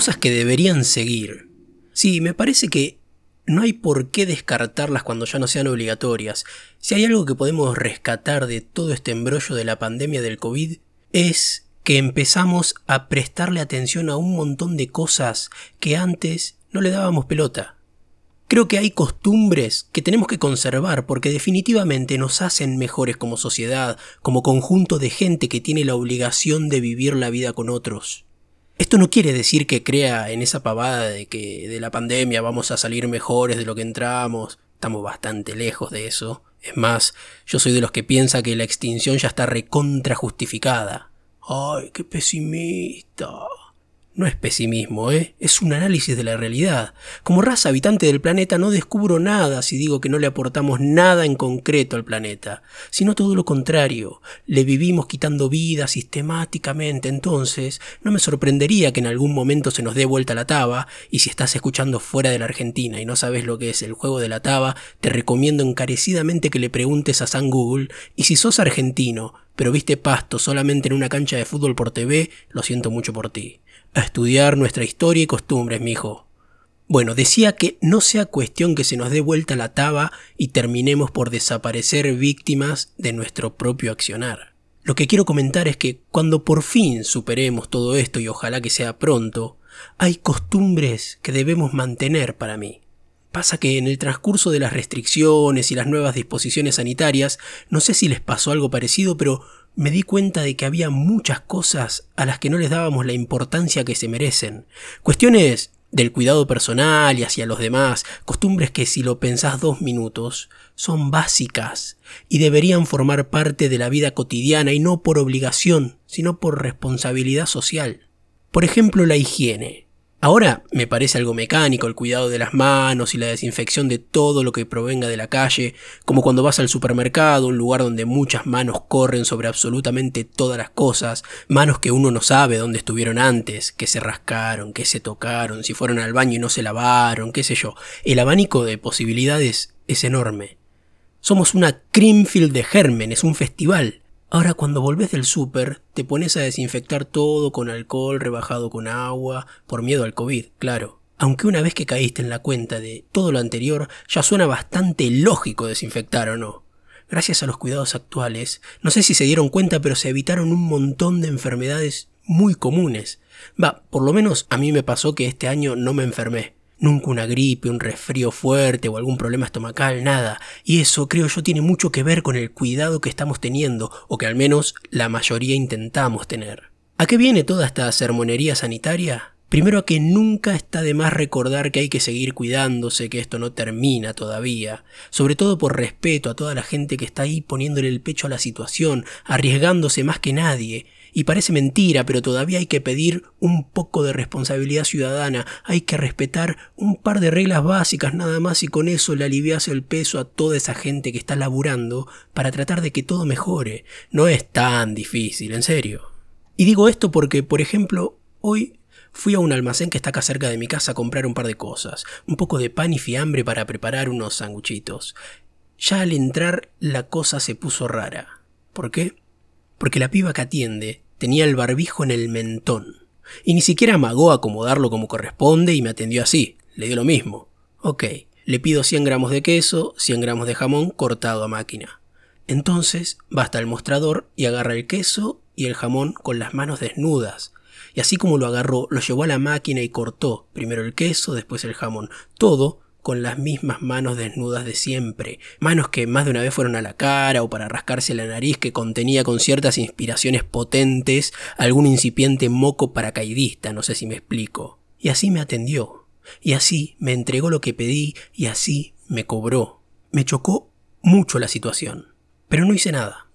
cosas que deberían seguir. Sí, me parece que no hay por qué descartarlas cuando ya no sean obligatorias. Si hay algo que podemos rescatar de todo este embrollo de la pandemia del COVID, es que empezamos a prestarle atención a un montón de cosas que antes no le dábamos pelota. Creo que hay costumbres que tenemos que conservar porque definitivamente nos hacen mejores como sociedad, como conjunto de gente que tiene la obligación de vivir la vida con otros. Esto no quiere decir que crea en esa pavada de que de la pandemia vamos a salir mejores de lo que entramos. Estamos bastante lejos de eso. Es más, yo soy de los que piensa que la extinción ya está recontra justificada. ¡Ay, qué pesimista! No es pesimismo, ¿eh? es un análisis de la realidad. Como raza habitante del planeta no descubro nada si digo que no le aportamos nada en concreto al planeta, sino todo lo contrario. Le vivimos quitando vida sistemáticamente, entonces no me sorprendería que en algún momento se nos dé vuelta la taba, y si estás escuchando fuera de la Argentina y no sabes lo que es el juego de la taba, te recomiendo encarecidamente que le preguntes a San Google, y si sos argentino, pero viste pasto solamente en una cancha de fútbol por TV, lo siento mucho por ti a estudiar nuestra historia y costumbres, mijo. Bueno, decía que no sea cuestión que se nos dé vuelta la taba y terminemos por desaparecer víctimas de nuestro propio accionar. Lo que quiero comentar es que cuando por fin superemos todo esto y ojalá que sea pronto, hay costumbres que debemos mantener para mí. Pasa que en el transcurso de las restricciones y las nuevas disposiciones sanitarias, no sé si les pasó algo parecido, pero me di cuenta de que había muchas cosas a las que no les dábamos la importancia que se merecen. Cuestiones del cuidado personal y hacia los demás, costumbres que si lo pensás dos minutos, son básicas y deberían formar parte de la vida cotidiana y no por obligación, sino por responsabilidad social. Por ejemplo, la higiene. Ahora me parece algo mecánico el cuidado de las manos y la desinfección de todo lo que provenga de la calle, como cuando vas al supermercado, un lugar donde muchas manos corren sobre absolutamente todas las cosas, manos que uno no sabe dónde estuvieron antes, que se rascaron, que se tocaron, si fueron al baño y no se lavaron, qué sé yo. El abanico de posibilidades es enorme. Somos una Creamfield de gérmenes, un festival. Ahora cuando volvés del súper, te pones a desinfectar todo con alcohol rebajado con agua, por miedo al COVID, claro. Aunque una vez que caíste en la cuenta de todo lo anterior, ya suena bastante lógico desinfectar o no. Gracias a los cuidados actuales, no sé si se dieron cuenta, pero se evitaron un montón de enfermedades muy comunes. Va, por lo menos a mí me pasó que este año no me enfermé. Nunca una gripe, un resfrío fuerte o algún problema estomacal, nada. Y eso creo yo tiene mucho que ver con el cuidado que estamos teniendo, o que al menos la mayoría intentamos tener. ¿A qué viene toda esta sermonería sanitaria? Primero a que nunca está de más recordar que hay que seguir cuidándose, que esto no termina todavía, sobre todo por respeto a toda la gente que está ahí poniéndole el pecho a la situación, arriesgándose más que nadie, y parece mentira, pero todavía hay que pedir un poco de responsabilidad ciudadana, hay que respetar un par de reglas básicas nada más y con eso le alivias el peso a toda esa gente que está laburando para tratar de que todo mejore. No es tan difícil, en serio. Y digo esto porque, por ejemplo, hoy fui a un almacén que está acá cerca de mi casa a comprar un par de cosas, un poco de pan y fiambre para preparar unos sanguchitos. Ya al entrar la cosa se puso rara. ¿Por qué? porque la piba que atiende tenía el barbijo en el mentón. Y ni siquiera amagó acomodarlo como corresponde y me atendió así. Le dio lo mismo. Ok, le pido 100 gramos de queso, 100 gramos de jamón cortado a máquina. Entonces va hasta el mostrador y agarra el queso y el jamón con las manos desnudas. Y así como lo agarró, lo llevó a la máquina y cortó, primero el queso, después el jamón, todo con las mismas manos desnudas de siempre, manos que más de una vez fueron a la cara o para rascarse la nariz que contenía con ciertas inspiraciones potentes algún incipiente moco paracaidista, no sé si me explico. Y así me atendió, y así me entregó lo que pedí, y así me cobró. Me chocó mucho la situación, pero no hice nada.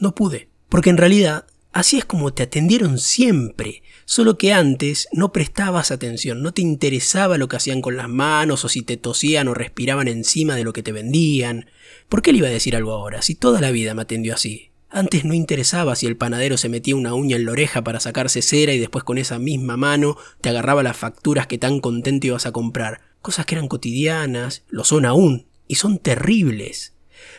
No pude, porque en realidad Así es como te atendieron siempre, solo que antes no prestabas atención, no te interesaba lo que hacían con las manos o si te tosían o respiraban encima de lo que te vendían. ¿Por qué le iba a decir algo ahora, si toda la vida me atendió así? Antes no interesaba si el panadero se metía una uña en la oreja para sacarse cera y después con esa misma mano te agarraba las facturas que tan contento ibas a comprar. Cosas que eran cotidianas, lo son aún, y son terribles.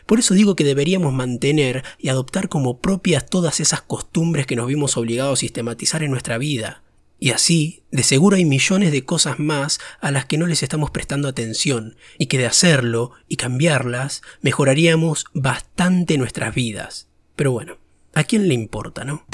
Por eso digo que deberíamos mantener y adoptar como propias todas esas costumbres que nos vimos obligados a sistematizar en nuestra vida. Y así, de seguro hay millones de cosas más a las que no les estamos prestando atención, y que de hacerlo y cambiarlas mejoraríamos bastante nuestras vidas. Pero bueno, ¿a quién le importa, no?